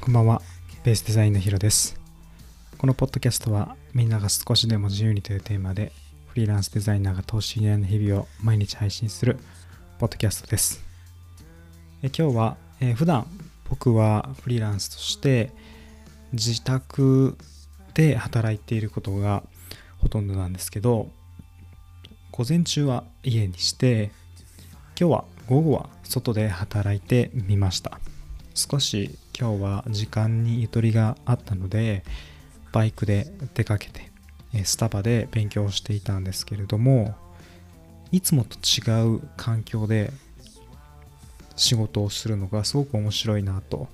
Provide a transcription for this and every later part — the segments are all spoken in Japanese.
こんばんは、ベースデザインのヒロです。このポッドキャストは、みんなが少しでも自由にというテーマで、フリーランスデザイナーが投資以外の日々を毎日配信するポッドキャストです。え今日は、えー普段僕はフリーランスとして自宅で働いていることがほとんどなんですけど、午前中は家にして、今日は午後は外で働いてみました。少し今日は時間にゆとりがあったのでバイクで出かけてスタバで勉強していたんですけれどもいつもと違う環境で仕事をするのがすごく面白いなと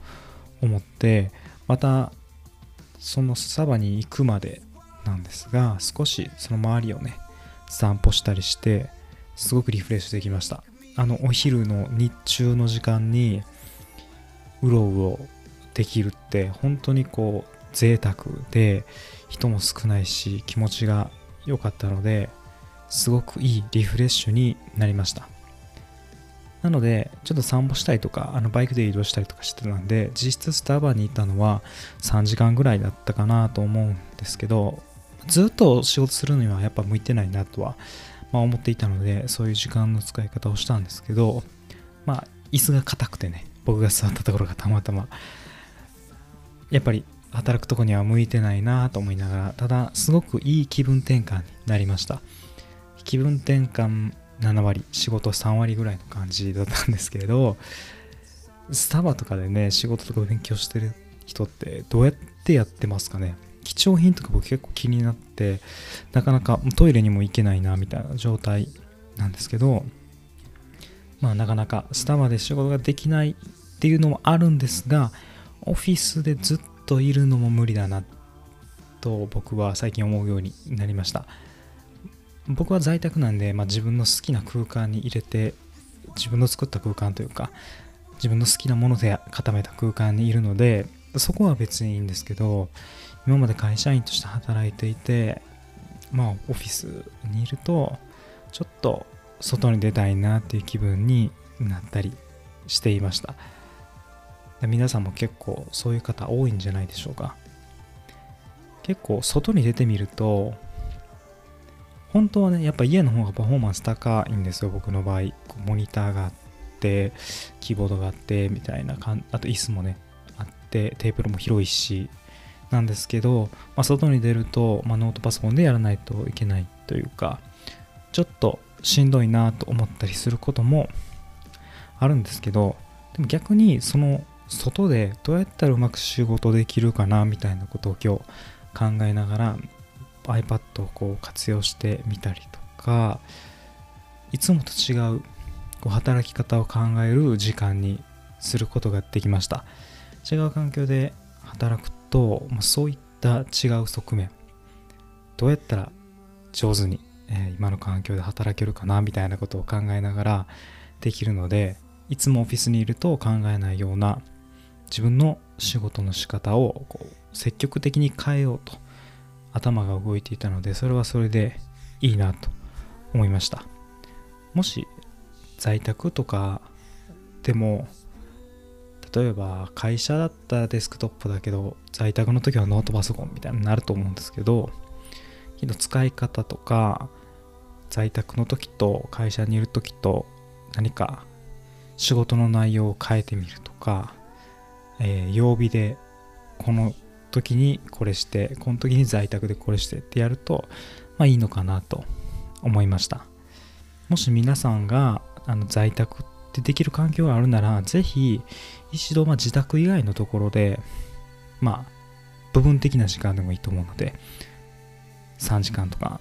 思ってまたそのスタバに行くまでなんですが少しその周りをね散歩したりしてすごくリフレッシュできましたあのお昼の日中の時間にうろうろできるって本当にこう贅沢で人も少ないし気持ちが良かったのですごくいいリフレッシュになりました。なのでちょっと散歩したりとかあのバイクで移動したりとかしてたんで実質スタバに行ったのは3時間ぐらいだったかなと思うんですけどずっと仕事するにはやっぱ向いてないなとは、まあ、思っていたのでそういう時間の使い方をしたんですけどまあ椅子が硬くてね僕が座ったところがたまたまやっぱり働くとこには向いてないなと思いながらただすごくいい気分転換になりました。気分転換7割仕事3割ぐらいの感じだったんですけれどスタバとかでね仕事とか勉強してる人ってどうやってやってますかね？貴重品とか僕結構気になってなかなかトイレにも行けないなみたいな状態なんですけどまあなかなかスタバで仕事ができないっていうのもあるんですがオフィスでずっといるのも無理だなと僕は最近思うようになりました。僕は在宅なんで、まあ、自分の好きな空間に入れて自分の作った空間というか自分の好きなもので固めた空間にいるのでそこは別にいいんですけど今まで会社員として働いていてまあオフィスにいるとちょっと外に出たいなっていう気分になったりしていました。皆さんも結構そういう方多いんじゃないでしょうか。結構外に出てみると本当はねやっぱ家の方がパフォーマンス高いんですよ僕の場合。モニターがあってキーボードがあってみたいなかんあと椅子もねあってテーブルも広いしなんですけど、まあ、外に出ると、まあ、ノートパソコンでやらないといけないというかちょっとしんどいなと思ったりすることもあるんですけどでも逆にその外でどうやったらうまく仕事できるかなみたいなことを今日考えながら iPad をこう活用してみたりとかいつもと違うこう働き方を考える時間にすることができました。違う環境で働くと、ま、そういった違う側面どうやったら上手に、えー今の環境で働けるかなみたいなことを考えながらできるのでいつもオフィスにいると考えないような自分の仕事の仕方をこう積極的に変えようと頭が動いていたのでそれはそれでいいなと思いました。もし在宅とかでも例えば会社だったらデスクトップだけど在宅の時はノートパソコンみたいになると思うんですけど火の使い方とか在宅の時と会社にいる時と何か仕事の内容を変えてみるとか、えー曜日でこの時にこれしてこの時に在宅でこれしてってやるとまあいいのかなと思いました。もし皆さんがあの在宅ってできる環境があるならぜひ一度ま自宅以外のところでまあ部分的な時間でもいいと思うので3時間とか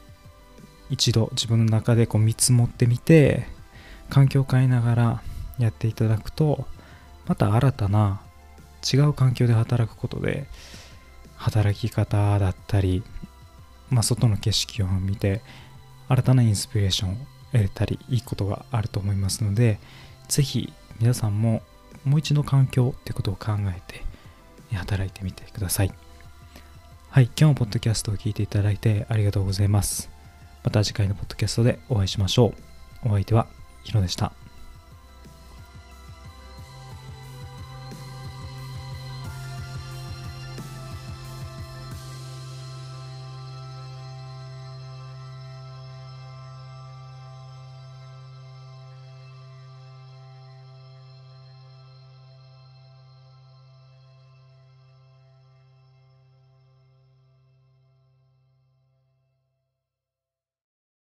一度自分の中でこう見積もってみて環境を変えながらやっていただくとまた新たな違う環境で働くことで働き方だったり、まあ、外の景色を見て新たなインスピレーションを得たりいいことがあると思いますのでぜひ皆さんももう一度環境ってことを考えて働いてみてください。はい今日もポッドキャストを聞いていただいてありがとうございます。また次回のポッドキャストでお会いしましょう。お相手はヒロでした。